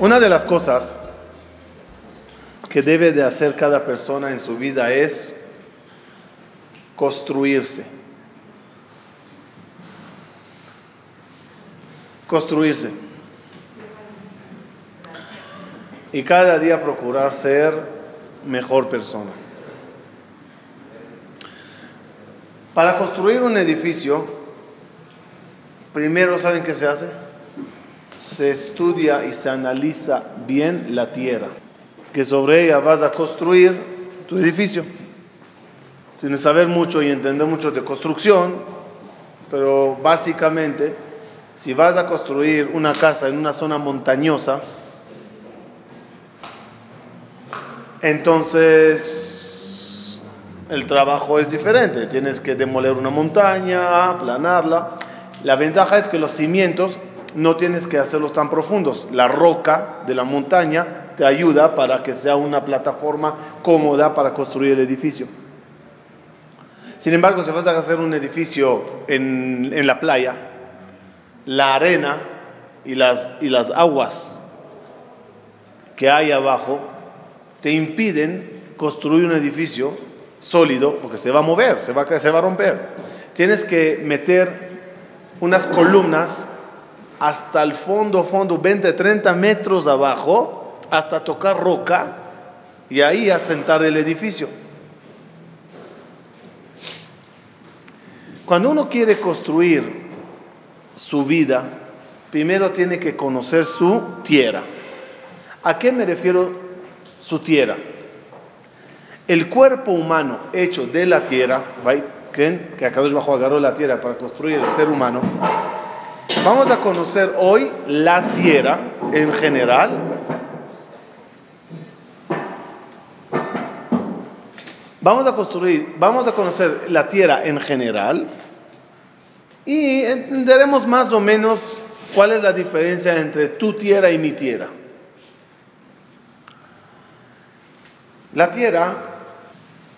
Una de las cosas que debe de hacer cada persona en su vida es construirse. Construirse. Y cada día procurar ser mejor persona. Para construir un edificio, primero, ¿saben qué se hace? Se estudia y se analiza bien la tierra, que sobre ella vas a construir tu edificio. Sin saber mucho y entender mucho de construcción, pero básicamente, si vas a construir una casa en una zona montañosa, entonces el trabajo es diferente. Tienes que demoler una montaña, aplanarla. La ventaja es que los cimientos no tienes que hacerlos tan profundos. La roca de la montaña te ayuda para que sea una plataforma cómoda para construir el edificio. Sin embargo, si vas a hacer un edificio en, en la playa, la arena y las, y las aguas que hay abajo te impiden construir un edificio sólido porque se va a mover, se va, se va a romper. Tienes que meter unas columnas hasta el fondo, fondo, 20, 30 metros abajo, hasta tocar roca y ahí asentar el edificio. Cuando uno quiere construir su vida, primero tiene que conocer su tierra. ¿A qué me refiero su tierra. El cuerpo humano hecho de la tierra, ¿creen que Akadosh Bajo agarró la tierra para construir el ser humano? Vamos a conocer hoy la tierra en general. Vamos a construir, vamos a conocer la tierra en general y entenderemos más o menos cuál es la diferencia entre tu tierra y mi tierra. La Tierra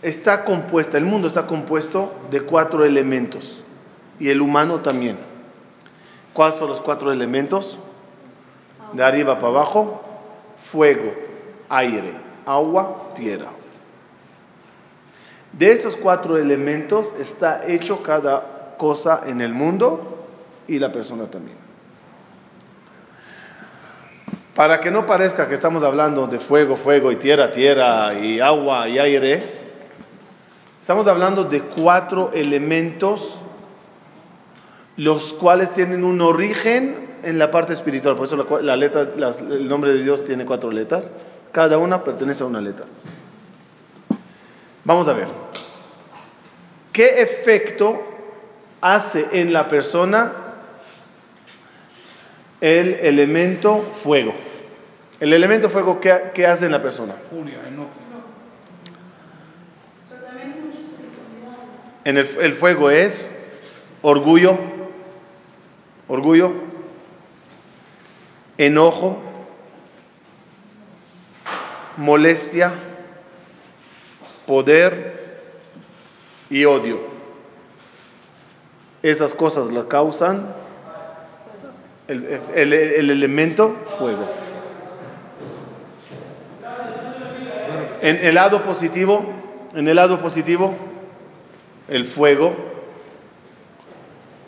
está compuesta, el mundo está compuesto de cuatro elementos y el humano también. ¿Cuáles son los cuatro elementos? De arriba para abajo, fuego, aire, agua, tierra. De esos cuatro elementos está hecho cada cosa en el mundo y la persona también. Para que no parezca que estamos hablando de fuego, fuego y tierra, tierra y agua y aire, estamos hablando de cuatro elementos los cuales tienen un origen en la parte espiritual. Por eso la, letra, el nombre de Dios tiene cuatro letras. Cada una pertenece a una letra. Vamos a ver. ¿Qué efecto hace en la persona el elemento fuego. El elemento fuego, ¿qué, hace en la persona? Furia, enojo. En el, el fuego es orgullo, orgullo, enojo, molestia, poder y odio. Esas cosas la causan el, elemento fuego. En el lado positivo, en el lado positivo, el fuego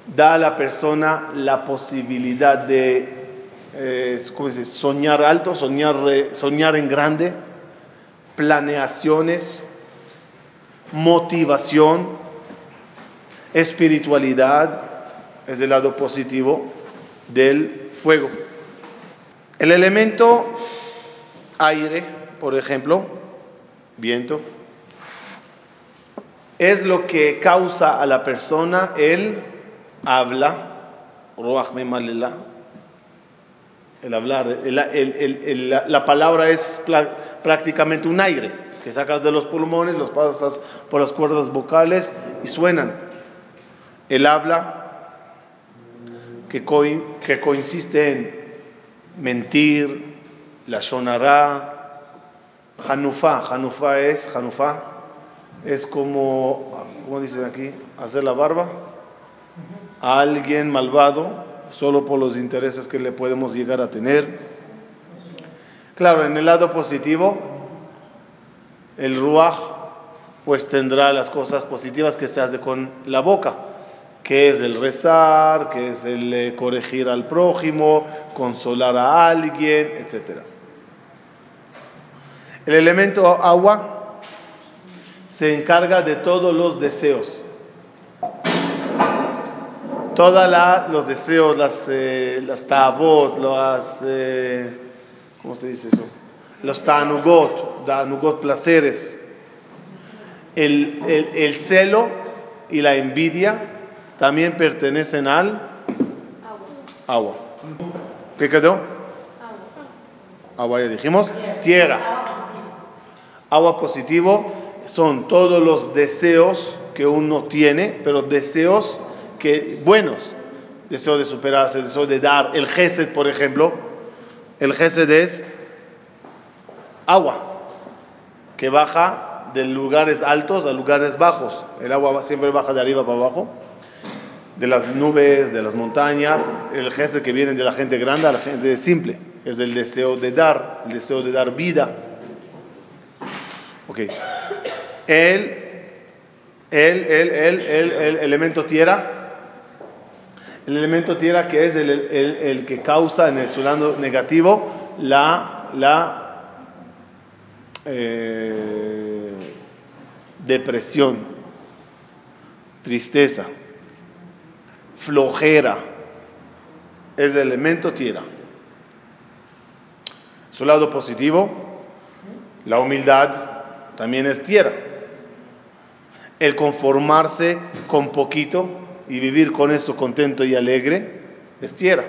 da a la persona la posibilidad de eh, soñar alto, soñar, soñar en grande, planeaciones, motivación, espiritualidad, es el lado positivo del fuego. El elemento aire, por ejemplo, viento, es lo que causa a la persona el habla, el hablar, la palabra es prácticamente un aire que sacas de los pulmones, los pasas por las cuerdas vocales y suenan. El habla que, que consiste en mentir, la sonará, Hanufa, Hanufa es, Hanufa es como, ¿cómo dicen aquí? Hacer la barba a alguien malvado solo por los intereses que le podemos llegar a tener. Claro, en el lado positivo, el ruaj pues tendrá las cosas positivas que se hace con la boca, que es el rezar, que es el eh, corregir al prójimo, consolar a alguien, etc. El elemento agua se encarga de todos los deseos. Todos los deseos, las, eh, las tabot, las... Eh, ¿Cómo se dice eso? Los tanugot, tanugot placeres. El, el, celo y la envidia también pertenecen al agua. ¿Qué quedó? Agua ya dijimos. Tierra. Agua positivo son todos los deseos que uno tiene, pero deseos que buenos. Deseo de superarse, deseo de dar. El gesed, por ejemplo, el Gesed es agua que baja de lugares altos a lugares bajos. El agua siempre baja de arriba para abajo, de las nubes, de las montañas. El Gesed que viene de la gente grande a la gente simple. Es el deseo de dar, el deseo de dar vida. Ok. El, el, el, el, el elemento tierra el elemento tierra que es el, que causa en el lado negativo la, la eh, depresión, tristeza, flojera, es el elemento tierra. Su lado positivo, la humildad, también es tierra. El conformarse con poquito, y vivir con eso contento y alegre es tierra.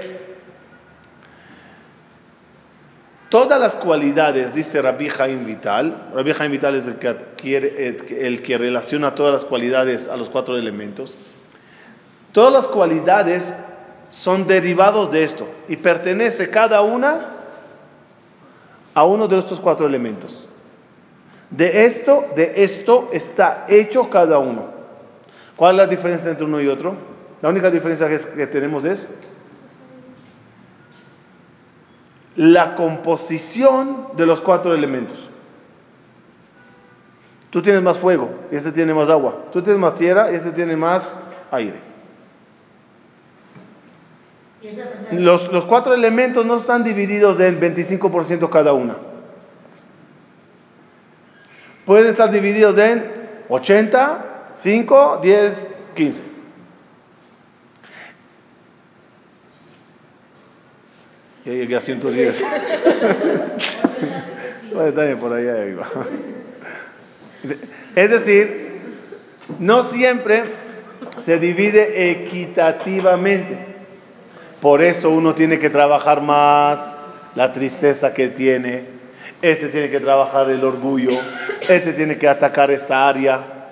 Todas las cualidades, dice Rabbi Jaim Vital, Rabbi Jaim Vital es el que, adquiere, el que relaciona todas las cualidades a los cuatro elementos, todas las cualidades son derivados de esto y pertenece cada una a uno de estos cuatro elementos. De esto, de esto está hecho cada uno. ¿Cuál es la diferencia entre uno y otro? La única diferencia que, tenemos es la composición de los cuatro elementos. Tú tienes más fuego y ese tiene más agua. Tú tienes más tierra y ese tiene más aire. Los, los cuatro elementos no están divididos en 25% cada una. Pueden estar divididos en 80, 5, 10, 15. Ya llegué a 110. bueno, por allá Es decir, no siempre se divide equitativamente. Por eso uno tiene que trabajar más la tristeza que tiene, ese tiene que trabajar el orgullo, ese tiene que atacar esta área,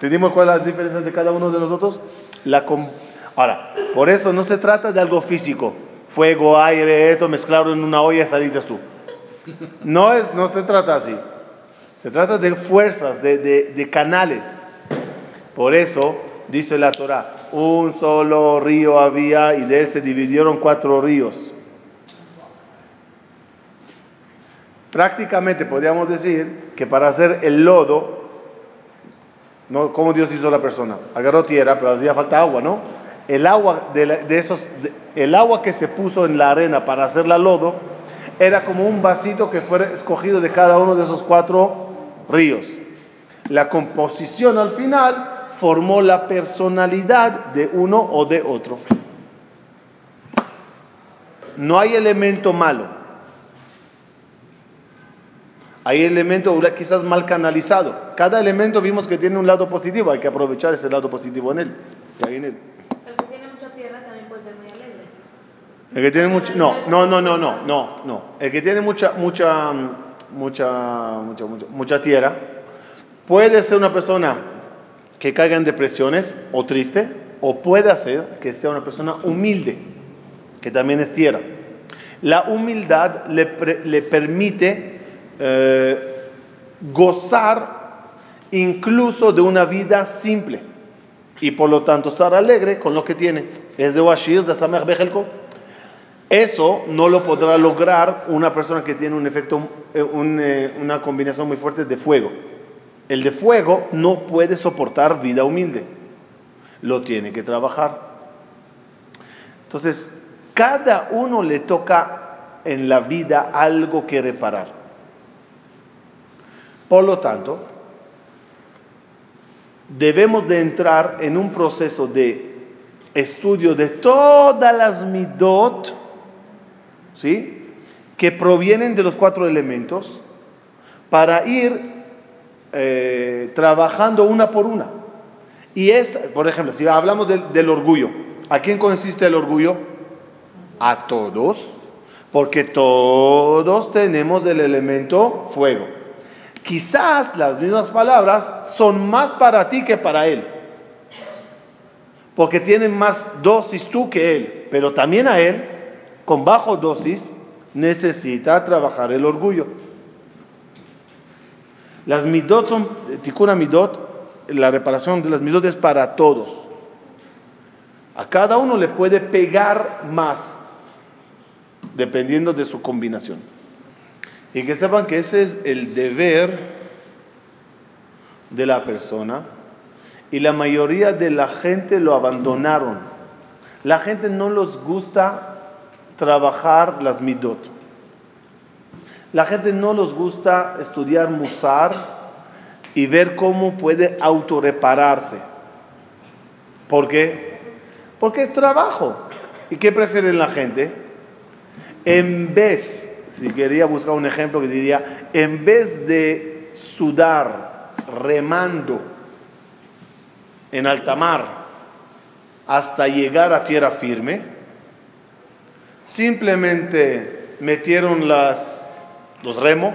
¿Entendimos cuál es la diferencia de cada uno de nosotros? La Ahora, por eso no se trata de algo físico, fuego, aire, esto mezclado en una olla y salitas tú. No, es, no se trata así. Se trata de fuerzas, de, de canales. Por eso dice la Torah, un solo río había y de él se dividieron cuatro ríos. Prácticamente podríamos decir que para hacer el lodo no, ¿Cómo Dios hizo la persona? Agarró tierra, pero hacía falta agua, ¿no? El agua, de, esos, el agua que se puso en la arena para hacer la lodo era como un vasito que fue escogido de cada uno de esos cuatro ríos. La composición al final formó la personalidad de uno o de otro. No hay elemento malo. Hay elementos quizás mal canalizado. Cada elemento vimos que tiene un lado positivo, hay que aprovechar ese lado positivo en él. El que tiene mucha tierra también puede ser muy alegre. El que tiene mucha, no, no, no, no, no, no, no. El que tiene mucha, mucha, mucha, mucha, mucha, mucha tierra puede ser una persona que caiga en depresiones o triste, o puede ser que sea una persona humilde, que también es tierra. La humildad le, le permite eh, gozar incluso de una vida simple. Y por lo tanto debemos de entrar en un proceso de estudio de todas las midot, ¿sí? Que provienen de los cuatro elementos para ir eh, trabajando una por una. Y es, por ejemplo, si hablamos del orgullo, ¿a quién consiste el orgullo? A todos, porque todos tenemos el elemento fuego. Quizás las mismas palabras son más para ti que para él, porque tienen más dosis tú que él, pero también a él, con bajo dosis, necesita trabajar el orgullo. Las midot son, tikuna midot, la reparación de las midot es para todos. A cada uno le puede pegar más, dependiendo de su combinación. Y que sepan que ese es el deber de la persona. Y la mayoría de la gente lo abandonaron. La gente no les gusta trabajar las midot. La gente no les gusta estudiar musar y ver cómo puede autorrepararse. ¿Por qué? Porque es trabajo. ¿Y qué prefiere la gente? En vez, si quería buscar un ejemplo que diría, en vez de sudar remando en alta mar hasta llegar a tierra firme, simplemente metieron las los remo,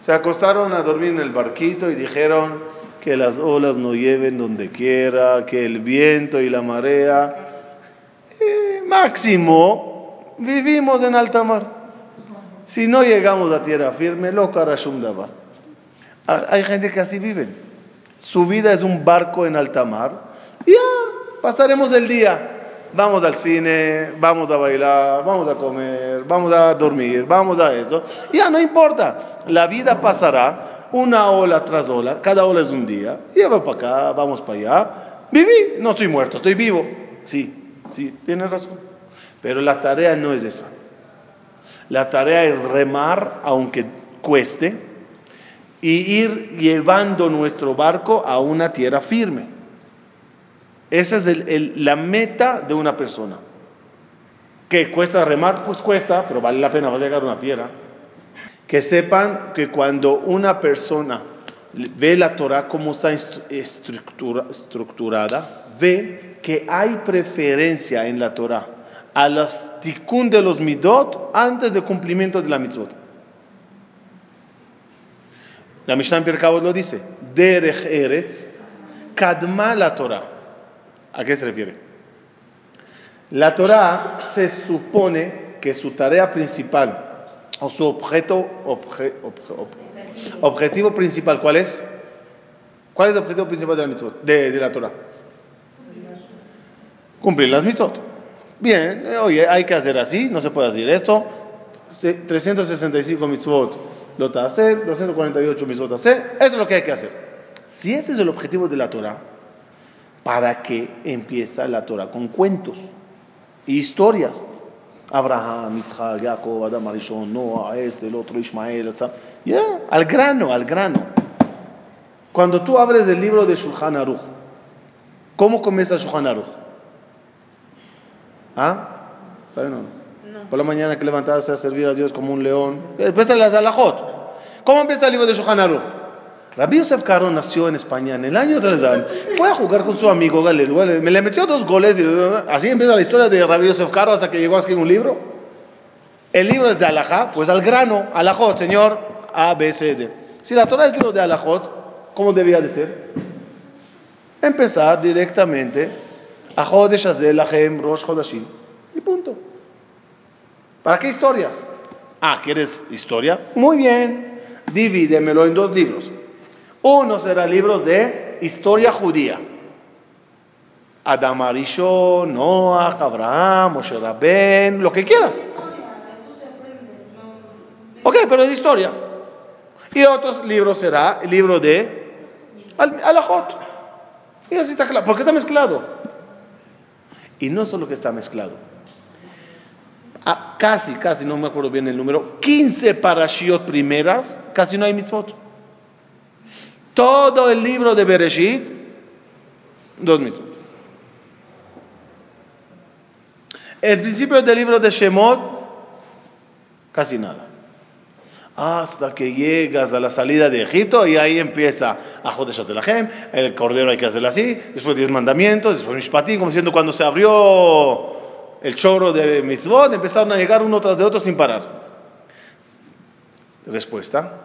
se acostaron a dormir en el barquito y dijeron que las olas no lleven donde quiera, que el viento y la marea. máximo, vivimos en alta mar. Si no llegamos a tierra firme, lo karashum dabar. Hay gente que así vive. Su vida es un barco en alta mar. Ya, pasaremos el día vamos al cine, vamos a bailar, vamos a comer, vamos a dormir, vamos a eso. Ya no importa, la vida pasará una ola tras ola, cada ola es un día, y va para acá, vamos para allá. Viví, no estoy muerto, estoy vivo. Sí, sí, tienes razón. Pero la tarea no es esa. La tarea es remar, aunque cueste, y ir llevando nuestro barco a una tierra firme. Esa es la meta de una persona. ¿Que cuesta remar? Pues cuesta, pero vale la pena, va llegar a una tierra. Que sepan que cuando una persona ve la Torah como está estructurada, ve que hay preferencia en la Torah a los tikkun de los midot antes del cumplimiento de la mitzvot. La Mishnah en lo dice, Derech Eretz, Kadma la Torah. ¿A qué se refiere? La Torah se supone que su tarea principal o su objeto, objetivo principal, ¿cuál es? ¿Cuál es el objetivo principal de la, mitzvot, de, la Torah? Cumplir las mitzvot. Bien, eh, oye, hay que hacer así, no se puede hacer esto. 365 mitzvot lo hacer, 248 mitzvot hacer, eso es lo que hay que hacer. Si ese es el objetivo de la Torah, ¿Para qué empieza la Torah con cuentos y historias? Abraham, Isaac, Jacob, Adam, Arishon, Noah, este, el otro, Ismael, ya, al grano, al grano. Cuando tú abres el libro de Shulchan Aruch, ¿cómo comienza Shulchan Aruch? ¿Ah? ¿Saben o no? Por la mañana que levantarse a servir a Dios como un león. Empieza las alajot. ¿Cómo empieza el libro de Shulchan Aruch? Rabbi Yosef Caro nació en España en el año 3 Fue a jugar con su amigo Galed. Me le metió dos goles. Y, así empieza la historia de Rabbi Yosef Caro hasta que llegó a escribir un libro. El libro es de Alajá, pues al grano, Alajot, Señor, A, B, C, D. Si la Torah es libro de Alajot, ¿cómo debía de ser? Empezar directamente a Jodesh Azel, Lahem, Rosh Hodashim. Y punto. ¿Para qué historias? Ah, ¿quieres historia? Muy bien. Divídemelo en dos libros. Uno será libros de historia judía. Adam Arishon, Noah, Abraham, Moshe Rabben, lo que quieras. Ok, pero es historia. Y otros libros será el libro de Alajot. Y así está claro. ¿Por qué está mezclado? Y no solo que está mezclado. Ah, casi, casi, no me acuerdo bien el número. 15 parashiot primeras, casi no hay mitzvot. Todo el libro de Bereshit, dos mitzvot. El principio del libro de Shemot, casi nada hasta que llegas a la salida de Egipto y ahí empieza a Gem, el cordero hay que hacerlo así, después diez mandamientos, después Mishpatim, como diciendo cuando se abrió el choro de mitzvot, empezaron a llegar uno tras de otro sin parar. Respuesta.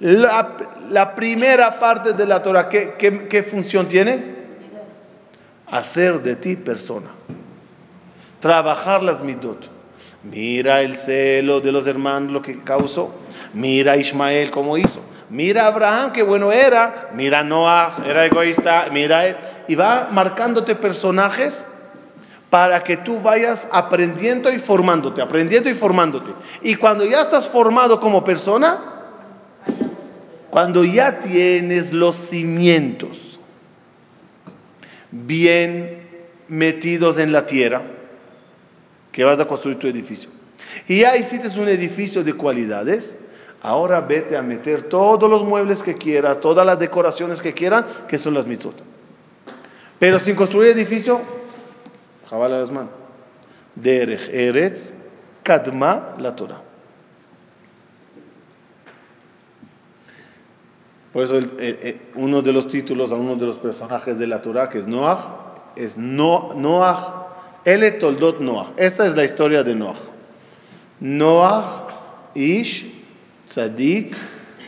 La, primera parte de la Torah, ¿qué, qué función tiene? Hacer de ti persona. Trabajar las mitzvot. Mira el celo de los hermanos, lo que causó. Mira Ismael cómo hizo. Mira Abraham, qué bueno era. Mira Noah, era egoísta. Mira, y va marcándote personajes para que tú vayas aprendiendo y formándote, aprendiendo y formándote. Y cuando ya estás formado como persona, cuando ya tienes los cimientos bien metidos en la tierra, que vas a construir tu edificio. Y ya hiciste un edificio de cualidades, ahora vete a meter todos los muebles que quieras, todas las decoraciones que quieras, que son las mitzvot. Pero sin construir edificio, jabala las manos. Derech Eretz, Kadma la Torah. Por eso uno de los títulos a uno de los personajes de la Torah, que es Noah, es Noah Ele Toldot Noah. Esta es la historia de Noah. Noah, Ish, Tzadik,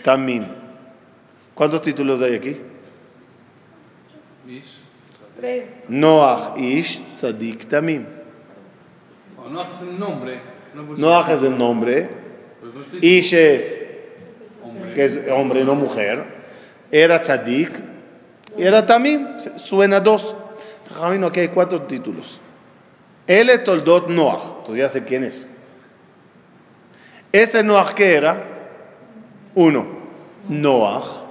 Tamim. ¿Cuántos títulos hay aquí? Ish. Tres. Noah, Ish, Tzadik, Tamim. Noah es el nombre. Noah es el nombre. Ish es, que es hombre, no mujer. Era Tzadik. Era Tamim. Suena dos. Aquí hay cuatro títulos. Ele Toldot Noach. Entonces ya sé quién es. Ese Noach que era, uno, Noach,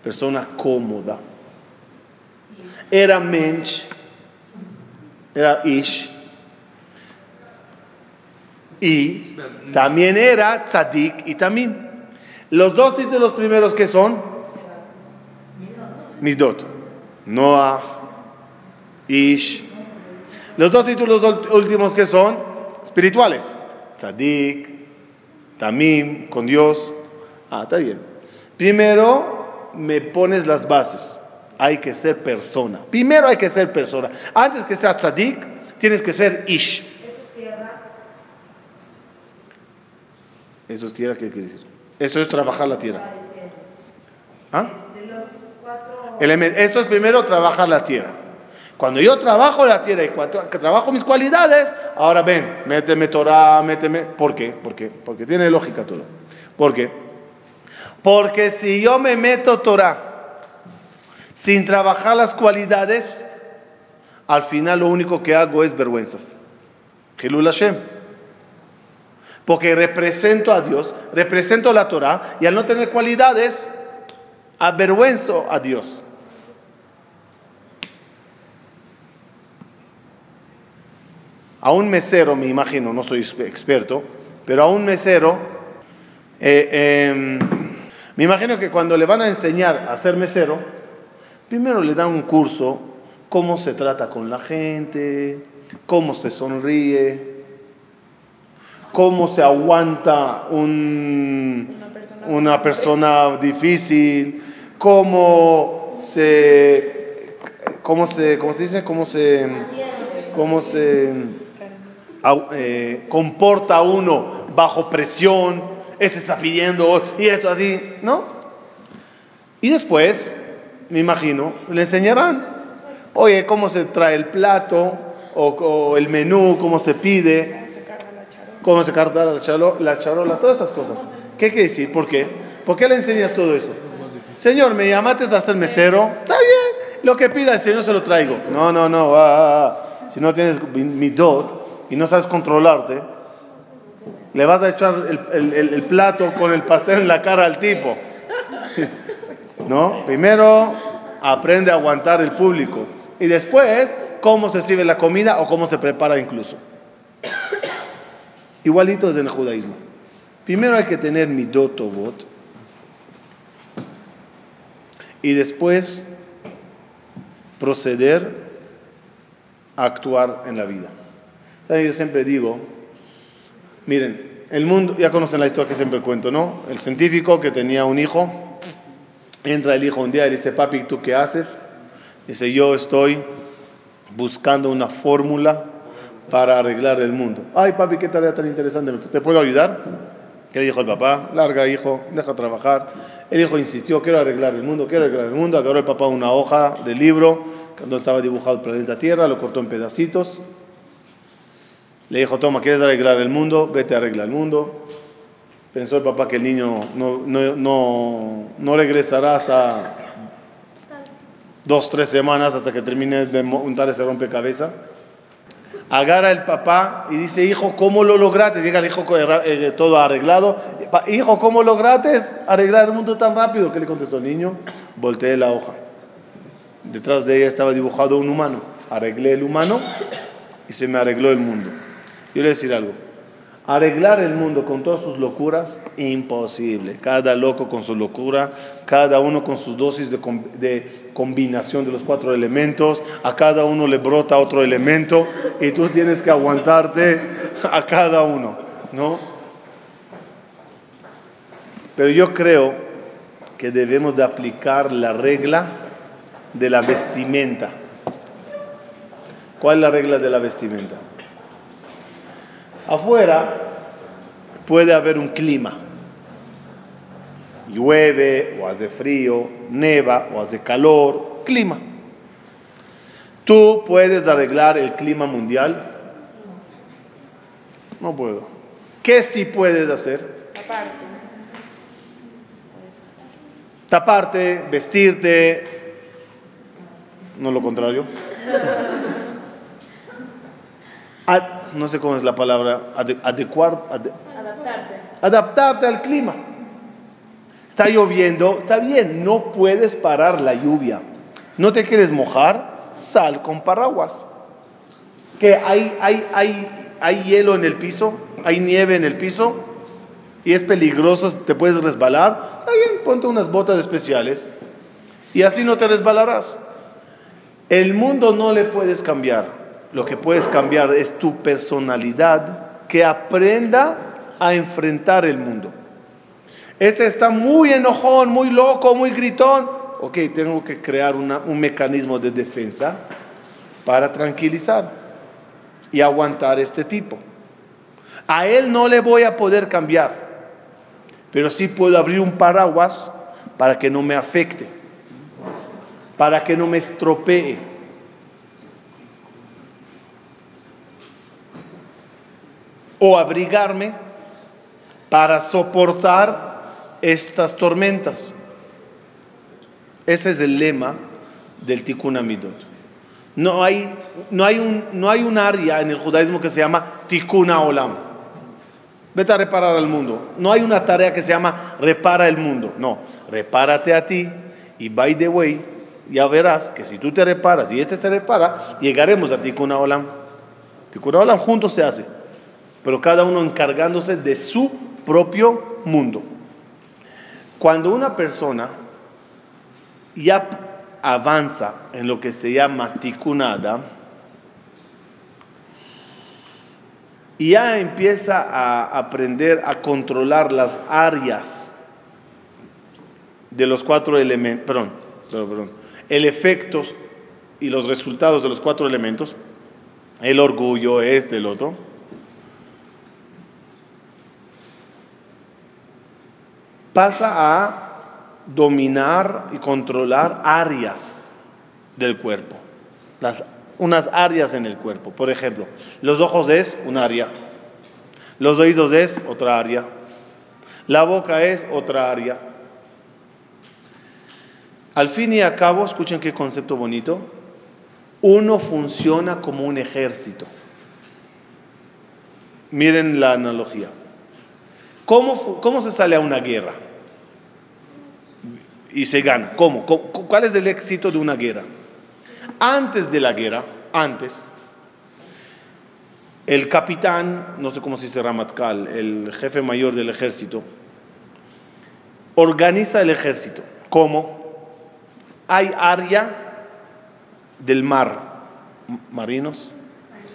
persona cómoda. Era Mensch, era Ish. Y también era Tzadik y Tamim. Los dos títulos primeros que son Midot. Noach, Ish, los dos títulos últimos que son espirituales. Tzadik, Tamim, con Dios. Ah, está bien. Primero me pones las bases. Hay que ser persona. Primero hay que ser persona. Antes que sea tzadik, tienes que ser ish. ¿Eso es tierra? Eso es tierra, ¿qué quiere decir? Eso es trabajar la tierra. ¿Ah? De los cuatro... Eso es primero trabajar la tierra. Cuando yo trabajo la tierra y trabajo mis cualidades, ahora ven, méteme Torah, méteme. ¿Por qué? ¿Por qué? Porque tiene lógica todo. ¿Por qué? Porque si yo me meto Torah sin trabajar las cualidades, al final lo único que hago es vergüenzas. Hashem. Porque represento a Dios, represento la Torah y al no tener cualidades, avergüenzo a Dios. A un mesero, me imagino, no soy experto, pero a un mesero, eh, em, me imagino que cuando le van a enseñar a ser mesero, primero le dan un curso, cómo se trata con la gente, cómo se sonríe, cómo se aguanta un, una, persona difícil, cómo se, cómo se, ¿cómo se dice? Cómo se, cómo se eh, comporta uno bajo presión, este está pidiendo y esto así, ¿no? Y después, me imagino, le enseñarán, oye, cómo se trae el plato o, el menú, cómo se pide, cómo se carga la charola, la charola, todas esas cosas. ¿Qué quiere decir? ¿Por qué? ¿Por qué le enseñas todo eso? Señor, me llamaste a ser mesero, está bien. lo que pida el Señor se lo traigo. No, no, no, si no tienes mi dot y no sabes controlarte, le vas a echar el, plato con el pastel en la cara al tipo. ¿No? Primero aprende a aguantar el público y después cómo se sirve la comida o cómo se prepara incluso. Igualito es en el judaísmo. Primero hay que tener mi dotobot y después proceder a actuar en la vida. ¿Saben? Yo siempre digo, miren, el mundo, ya conocen la historia que siempre cuento, ¿no? El científico que tenía un hijo, entra el hijo un día y dice, papi, ¿tú qué haces? Dice, yo estoy buscando una fórmula para arreglar el mundo. Ay, papi, qué tarea tan interesante, ¿te puedo ayudar? ¿Qué dijo el papá? Larga, hijo, deja trabajar. El hijo insistió, quiero arreglar el mundo, quiero arreglar el mundo. Agarró el papá una hoja de libro, donde estaba dibujado el planeta Tierra, lo cortó en pedacitos. Le dijo, toma, ¿quieres arreglar el mundo? Vete a arreglar el mundo. Pensó el papá que el niño no, no, no, no regresará hasta dos, tres semanas hasta que termine de montar ese rompecabezas. Agarra el papá y dice, hijo, ¿cómo lo lograste? Llega el hijo eh, todo arreglado. Hijo, ¿cómo lograste arreglar el mundo tan rápido? ¿Qué le contestó el niño? Volteé la hoja. Detrás de ella estaba dibujado un humano. Arreglé el humano y se me arregló el mundo. Yo decir algo. Arreglar el mundo con todas sus locuras, imposible. Cada loco con su locura, cada uno con sus dosis de combinación de los cuatro elementos, a cada uno le brota otro elemento y tú tienes que aguantarte a cada uno, ¿no? Pero yo creo que debemos de aplicar la regla de la vestimenta. ¿Cuál es la regla de la vestimenta? Afuera puede haber un clima. Llueve o hace frío, neva o hace calor, clima. ¿Tú puedes arreglar el clima mundial? No puedo. ¿Qué sí puedes hacer? Aparte. Taparte, vestirte, no lo contrario. No sé cómo es la palabra, ade- adecuar, ade- Adaptarte. adaptarte al clima. Está lloviendo, está bien, no puedes parar la lluvia. ¿No te quieres mojar? Sal con paraguas. ¿Que hay, hay, hay, hay hielo en el piso? ¿Hay nieve en el piso? Y es peligroso, te puedes resbalar. Está bien, ponte unas botas especiales y así no te resbalarás. El mundo no le puedes cambiar. Lo que puedes cambiar es tu personalidad que aprenda a enfrentar el mundo. Este está muy enojón, muy loco, muy gritón. Ok, tengo que crear una- un mecanismo de defensa para tranquilizar y aguantar este tipo. A él no le voy a poder cambiar, pero sí puedo abrir un paraguas para que no me afecte, para que no me estropee. O abrigarme para soportar estas tormentas. Ese es el lema del Tikkun Amidot. No hay, no, hay un, no hay un área en el judaísmo que se llama Tikkun Olam. Vete a reparar al mundo. No hay una tarea que se llama repara el mundo. No, repárate a ti y by the way, ya verás que si tú te reparas y este se repara, llegaremos a Tikkun Olam. Tikkun Olam juntos se hace, pero cada uno encargándose de su propio mundo. Cuando una persona ya avanza en lo que se llama ticunada y ya empieza a aprender a controlar las áreas de los cuatro elementos, perdón, perdón, el efectos y los resultados de los cuatro elementos, el orgullo, este, el otro. Pasa a dominar y controlar áreas del cuerpo, unas áreas en el cuerpo. Por ejemplo, los ojos es un área, los oídos es otra área, la boca es otra área. Al fin y al cabo, escuchen qué concepto bonito, uno funciona como un ejército. Miren la analogía. ¿Cómo, cómo se sale a una guerra? Y se gana. ¿Cómo? ¿Cuál es el éxito de una guerra? Antes de la guerra, antes, el capitán, no sé cómo se dice Ramatkal, el jefe mayor del ejército, organiza el ejército. ¿Cómo? Hay área del mar, marinos,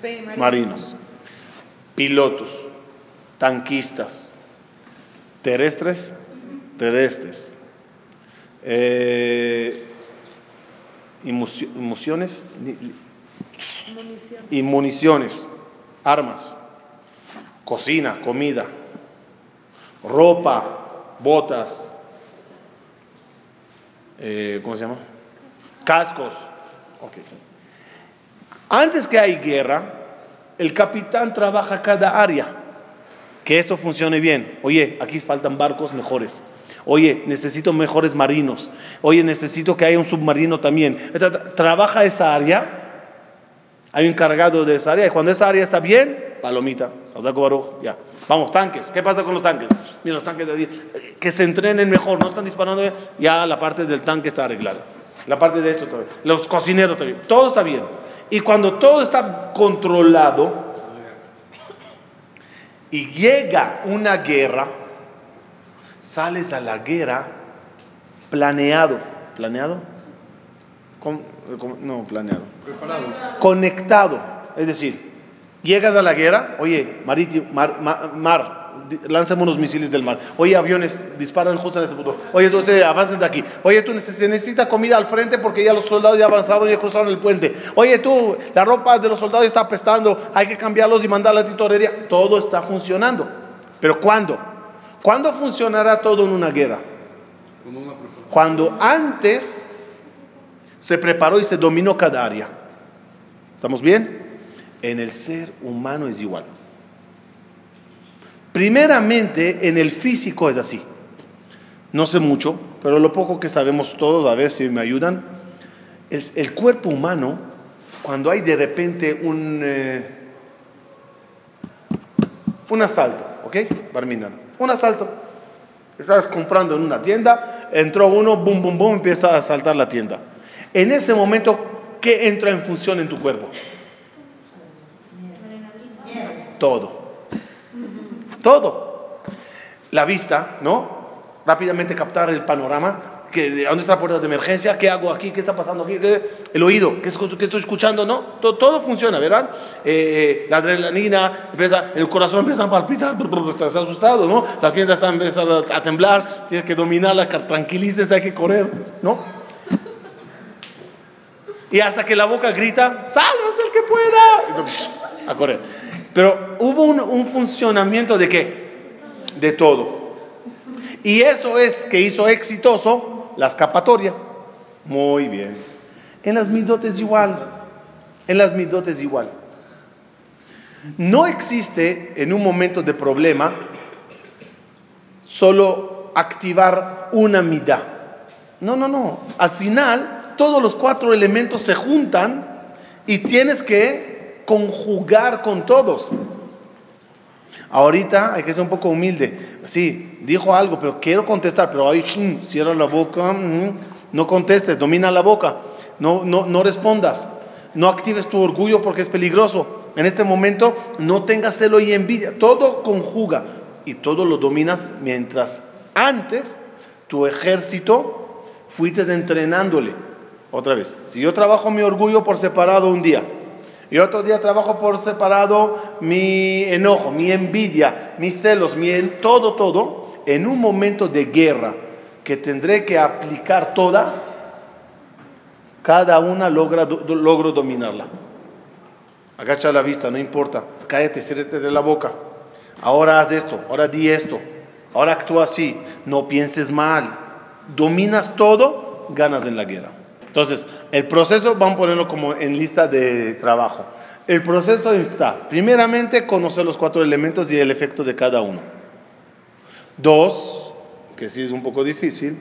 Sí, marinos, pilotos, tanquistas, terrestres, terrestres, eh, y musi- municiones, y armas, cocina, comida, ropa, botas, eh, ¿cómo se llama? Cascos. Ok. Antes que hay guerra, el capitán trabaja cada área, que esto funcione bien. Oye, aquí faltan barcos mejores. Oye, necesito mejores marinos. Oye, necesito que haya un submarino también. Tra- tra- Trabaja esa área hay un encargado de esa área y cuando esa área está bien, palomita, ya. Vamos, tanques. ¿Qué pasa con los tanques? Mira, los tanques de eh, que se entrenen mejor, no están disparando ya la parte del tanque está arreglada. La parte de esto también. Los cocineros también. Todo está bien. Y cuando todo está controlado y llega una guerra, sales a la guerra planeado. ¿Planeado? No, planeado Preparado. conectado. Es decir, llegas a la guerra, oye, marítimo, mar, ma- mar, di- lánceme unos misiles del mar. Oye, aviones, disparan justo en este punto. Oye, entonces avancen de aquí. Oye, tú se necesita comida al frente porque ya los soldados ya avanzaron, ya cruzaron el puente. Oye, tú, la ropa de los soldados está apestando, hay que cambiarlos y mandarla a titorería. Todo está funcionando. Pero ¿cuándo? ¿Cuándo funcionará todo en una guerra? Cuando antes se preparó y se dominó cada área. ¿Estamos bien? En el ser humano es igual. Primeramente, en el físico es así. No sé mucho, pero lo poco que sabemos todos, a ver si me ayudan, el cuerpo humano, cuando hay de repente un, eh, un asalto, ¿ok? Barminan, un asalto. Estabas comprando en una tienda, entró uno, boom, boom, boom, empieza a asaltar la tienda. En ese momento, ¿qué entra en función en tu cuerpo? Todo. Todo. La vista, ¿no? Rápidamente captar el panorama. ¿De ¿Dónde está la puerta de emergencia? ¿Qué hago aquí? ¿Qué está pasando aquí? ¿Qué- El oído, ¿qué, qué estoy escuchando? ¿No? Todo, todo funciona, ¿verdad? Eh, la adrenalina, el corazón empieza a palpitar, estás asustado, ¿no? Las piernas están empezando a temblar, tienes que dominarlas, tranquilícese, hay que correr, ¿no? Y hasta que la boca grita, sálvese el que pueda. A correr. Pero hubo un funcionamiento de qué? De todo. Y eso es que hizo exitoso la escapatoria. Muy bien. En las midotes igual. En las midotes igual. No existe en un momento de problema solo activar una midá. No, no, no. Al final, todos los cuatro elementos se juntan y tienes que conjugar con todos. Ahorita hay que ser un poco humilde. Sí, dijo algo, pero quiero contestar, pero ahí cierra la boca, no contestes, domina la boca, no, no, no respondas, no actives tu orgullo porque es peligroso. En este momento no tengas celo y envidia, todo conjuga y todo lo dominas mientras antes tu ejército fuiste entrenándole. Otra vez, si yo trabajo mi orgullo por separado un día, y otro día trabajo por separado mi enojo, mi envidia, mis celos, mi en- todo, todo, en un momento de guerra que tendré que aplicar todas, cada una logra, logro dominarla. Agacha la vista, no importa, cállate, ciérrate de la boca. Ahora haz esto, ahora di esto, ahora actúa así, no pienses mal. Dominas todo, ganas en la guerra. Entonces, el proceso, vamos a ponerlo como en lista de trabajo. El proceso está, primeramente, conocer los cuatro elementos y el efecto de cada uno. Dos, que sí es un poco difícil,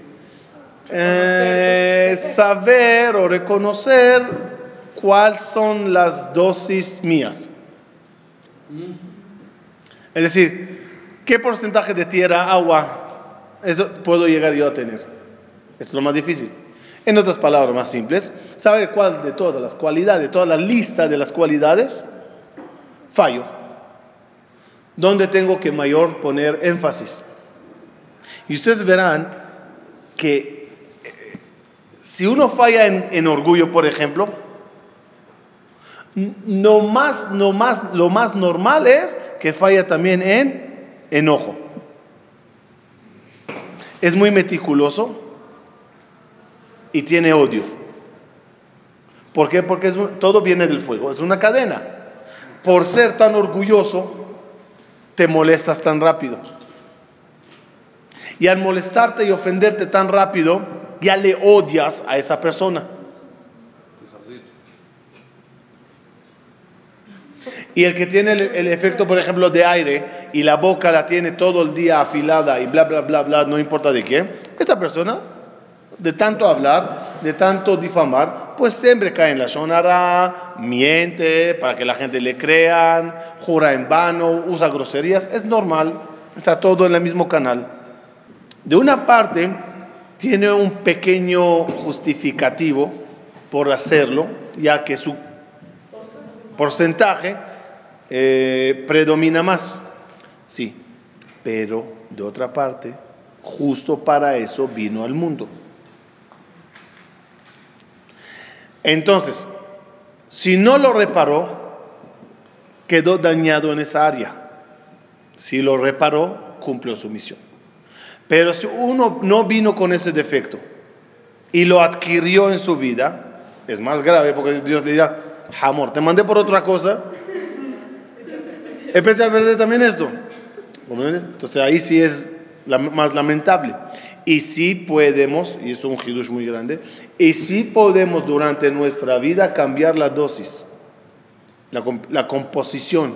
eh, saber o reconocer cuáles son las dosis mías. Es decir, ¿qué porcentaje de tierra, agua puedo llegar yo a tener? Es lo más difícil. En otras palabras más simples, saber cuál de todas las cualidades, de toda la lista de las cualidades, fallo. ¿Dónde tengo que mayor poner énfasis? Y ustedes verán que eh, si uno falla en, en orgullo, por ejemplo, no más, no más, lo más normal es que falla también en enojo. Es muy meticuloso y tiene odio. ¿Por qué? Porque todo viene del fuego, es una cadena. Por ser tan orgulloso, te molestas tan rápido. Y al molestarte y ofenderte tan rápido, ya le odias a esa persona. Y el que tiene el, el efecto, por ejemplo, de aire y la boca la tiene todo el día afilada y bla, bla, bla, bla, no importa de qué, esta persona, de tanto hablar, de tanto difamar, pues siempre cae en la shonara, miente para que la gente le crean, jura en vano, usa groserías, es normal, está todo en el mismo canal. De una parte, tiene un pequeño justificativo por hacerlo, ya que su porcentaje eh, predomina más. Sí, pero de otra parte, justo para eso vino al mundo. Entonces, si no lo reparó, quedó dañado en esa área. Si lo reparó, cumplió su misión. Pero si uno no vino con ese defecto y lo adquirió en su vida, es más grave porque Dios le dirá, amor, te mandé por otra cosa, empecé a perder también esto. Entonces ahí sí es la- más lamentable. Y sí podemos, y es un hidush muy grande, y sí podemos durante nuestra vida cambiar la dosis, la, la composición.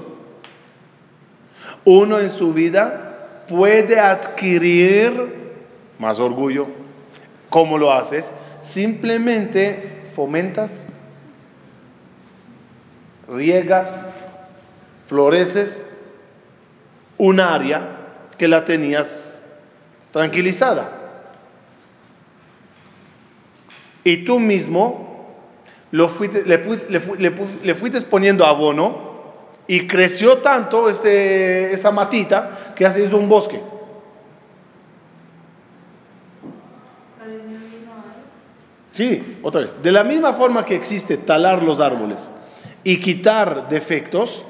Uno en su vida puede adquirir más orgullo. ¿Cómo lo haces? Simplemente fomentas, riegas, floreces un área que la tenías tranquilizada. Y tú mismo le, le fu- le fu- le fuiste poniendo abono y creció tanto este, esa matita que ya se hizo un bosque. Sí, otra vez. De la misma forma que existe talar los árboles y quitar defectos,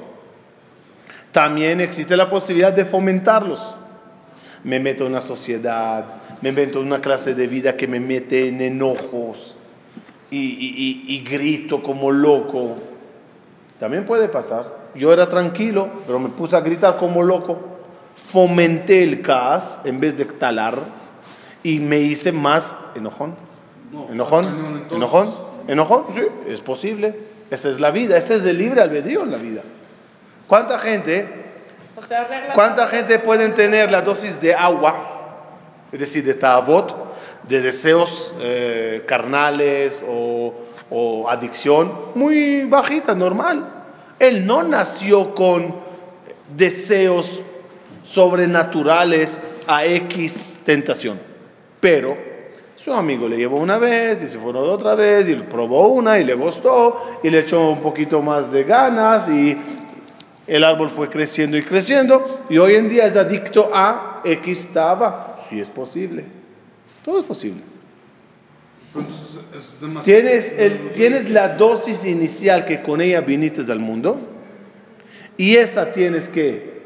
también existe la posibilidad de fomentarlos. Me meto en una sociedad, me meto en una clase de vida que me mete en enojos y, y- y- y grito como loco. También puede pasar. Yo era tranquilo, pero me puse a gritar como loco. Fomenté el caos en vez de talar y me hice más enojón. No, ¿Enojón? ¿Enojón? ¿Enojón? Sí, es posible. Esa es la vida, ese es el libre albedrío en la vida. ¿Cuánta gente, cuánta gente pueden tener la dosis de agua, es decir, de tabot, de deseos eh, carnales o, o adicción, muy bajita, normal? Él no nació con deseos sobrenaturales a X tentación, pero su amigo le llevó una vez y se fue otra vez y probó una y le gustó y le echó un poquito más de ganas y el árbol fue creciendo y creciendo y hoy en día es adicto a X taba. Sí es posible. Todo es posible. Tienes, el- tienes la dosis inicial que con ella viniste al mundo y esa tienes que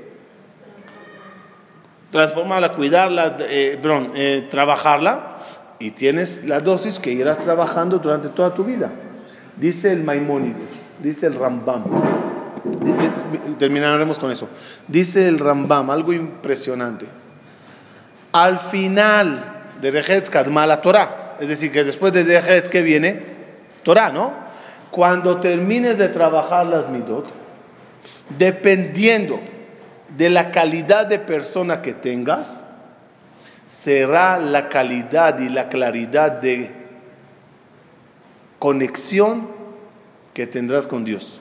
transformarla, cuidarla, eh, eh, trabajarla y tienes la dosis que irás trabajando durante toda tu vida. Dice el Maimónides, dice el Rambam. Terminaremos con eso. Dice el Rambam, algo impresionante. Al final de Rejetz Kadma la Torah, es decir, que después de Rejetz que viene Torah, ¿no? Cuando termines de trabajar las midot, dependiendo de la calidad de persona que tengas, será la calidad y la claridad de conexión que tendrás con Dios.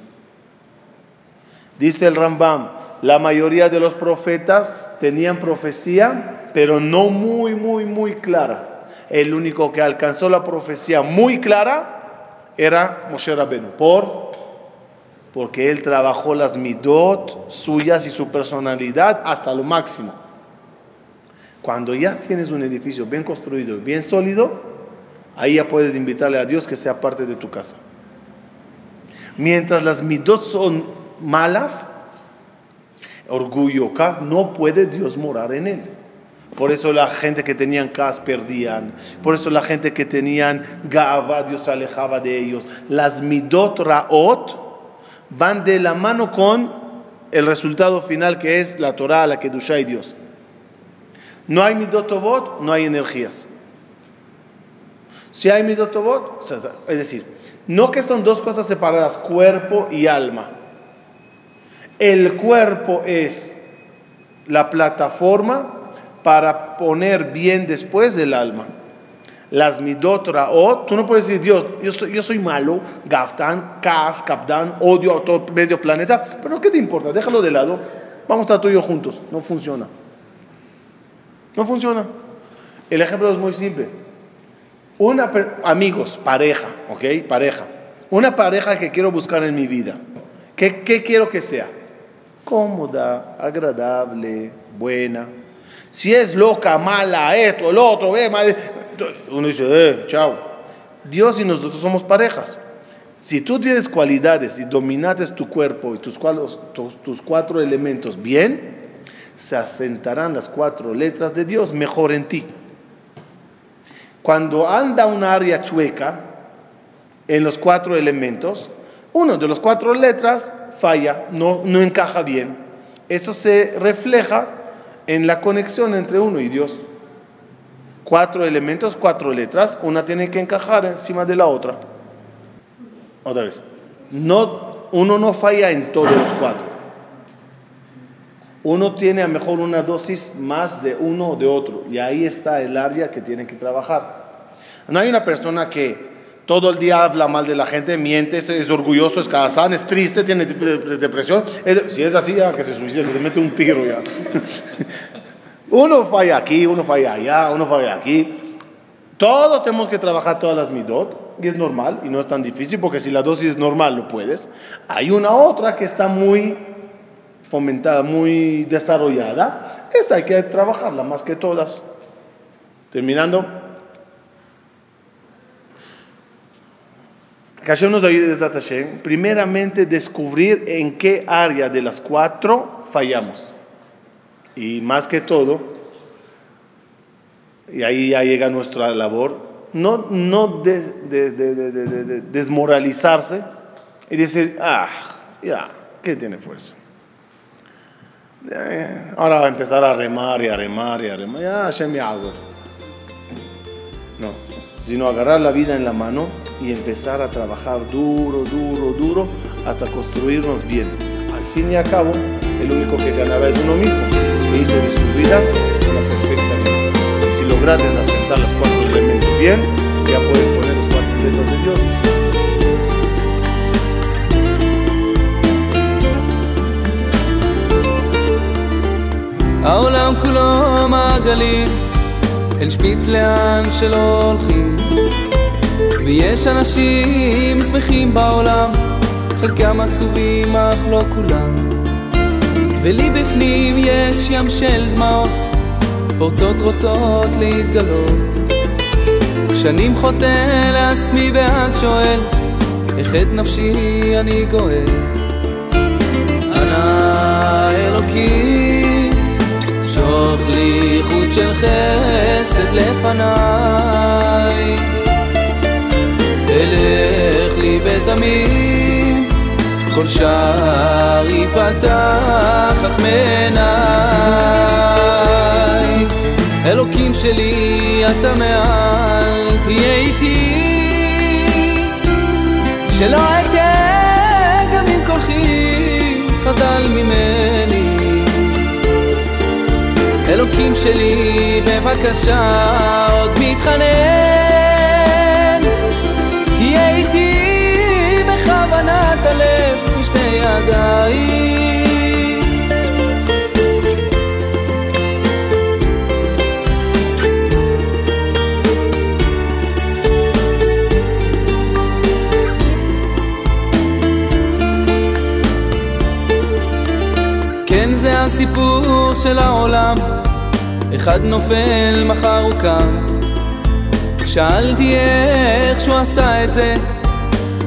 Dice el Rambam, la mayoría de los profetas tenían profecía, pero no muy, muy, muy clara. El único que alcanzó la profecía muy clara era Moshe Rabenu. ¿Por? Porque él trabajó las midot suyas y su personalidad hasta lo máximo. Cuando ya tienes un edificio bien construido, bien sólido, ahí ya puedes invitarle a Dios que sea parte de tu casa. Mientras las midot son malas, orgullo, no puede Dios morar en él. Por eso la gente que tenían cas perdían. Por eso la gente que tenían gava, Dios se alejaba de ellos. Las midot raot van de la mano con el resultado final que es la Torah, la Kedusha y Dios. No hay midotovot, no hay energías. Si hay midotovot, es decir, no que son dos cosas separadas, cuerpo y alma. El cuerpo es la plataforma para poner bien después el alma. Las midot raot, tú no puedes decir, Dios, yo soy, malo, gaftan, kas, kapdan, odio a todo medio planeta, pero ¿qué te importa? Déjalo de lado, vamos a estar tú y yo juntos. No funciona. No funciona. El ejemplo es muy simple. Una amigos, pareja, ¿ok? Pareja. Una pareja que quiero buscar en mi vida. ¿Qué, qué quiero que sea? Cómoda, agradable, buena. Si es loca, mala, esto, el otro, eh, mal, uno dice, eh, chao. Dios y nosotros somos parejas. Si tú tienes cualidades y dominates tu cuerpo y tus, tus, cuatro elementos bien, se asentarán las cuatro letras de Dios mejor en ti. Cuando anda un área chueca en los cuatro elementos, uno de los cuatro letras falla, no, no encaja bien. Eso se refleja en la conexión entre uno y Dios. Cuatro elementos, cuatro letras, una tiene que encajar encima de la otra. Otra vez. No, uno no falla en todos los cuatro uno tiene a lo mejor una dosis más de uno o de otro, y ahí está el área que tiene que trabajar. No hay una persona que todo el día habla mal de la gente, miente, es, orgulloso, es casán, es triste, tiene depresión. si es así, ya que se suicida, que se mete un tiro ya. uno falla aquí, uno falla allá, uno falla aquí. Todos tenemos que trabajar todas las midot, y es normal, y no es tan difícil, porque si la dosis es normal, lo puedes. Hay una otra que está muy fomentada, muy desarrollada, esa hay que trabajarla más que todas. Terminando. Hashem nos ayuda primeramente descubrir en qué área de las cuatro fallamos. Y más que todo, y ahí ya llega nuestra labor, no, no desmoralizarse y decir, ah, ya, ¿qué tiene fuerza? Ahora va a empezar a remar y a remar y a remar. Ya, Hashem No, sino agarrar la vida en la mano y empezar a trabajar duro, duro, duro hasta construirnos bien. Al fin y al cabo, el único que ganará es uno mismo, que hizo de su vida una perfecta vida. Y si logras desasentar los cuatro elementos bien, ya puedes poner los cuatro elementos de Dios. העולם כולו מעגלים, אל שפיץ לאן שלא הולכים. ויש אנשים שמחים בעולם, חלקם עצובים אך לא כולם. ולי בפנים יש ים של דמעות, פורצות רוצות להתגלות. שנים חוטא לעצמי ואז שואל, איך את נפשי אני גואל? אנא אלוקים מתוך לי חוט של חסד לפניי. אלך לי בתמים, כל שער ייפתח אך מעיניי. אלוקים שלי, אתה מעל, תהיה איתי, שלא אתן גם אם כוחי חדל ממני. אלוקים שלי, בבקשה, עוד מתחנן. תהיה איתי בכוונת הלב משתי ידיי. כן זה הסיפור של העולם אחד נופל, מחר הוא קם. שאלתי איך שהוא עשה את זה,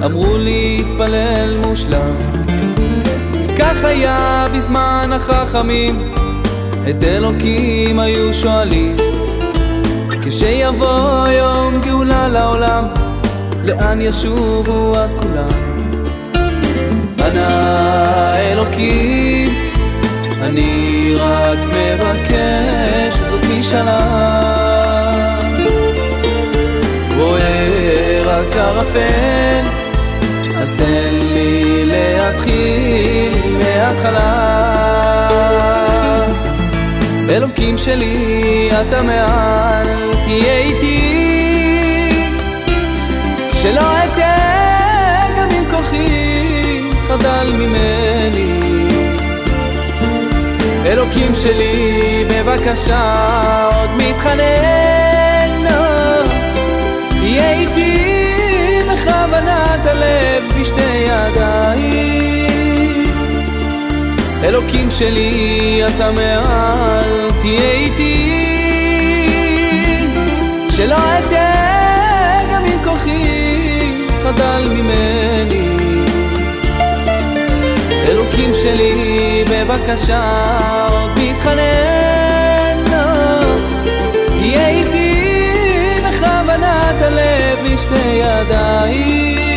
אמרו לי התפלל מושלם. כך היה בזמן החכמים, את אלוקים היו שואלים. כשיבוא יום גאולה לעולם, לאן ישובו אז כולם? אנא אלוקים, אני רק מבקש, משאלה. בוער רק ערפל, אז תן לי להתחיל מההתחלה. אלוקים שלי, אתה מעל, תהיה איתי, שלא אתן גם אם כוחי אלוקים שלי, בבקשה, עוד מתחנן. תהיה איתי בכוונת הלב בשתי ידיים. אלוקים שלי, אתה מעל, תהיה איתי, שלא אתן גם אם כוחי חדל ממני. אלוקים שלי, בבקשה, עוד מתחנן, לא. תהיה איתי בכוונת הלב בשתי ידיים.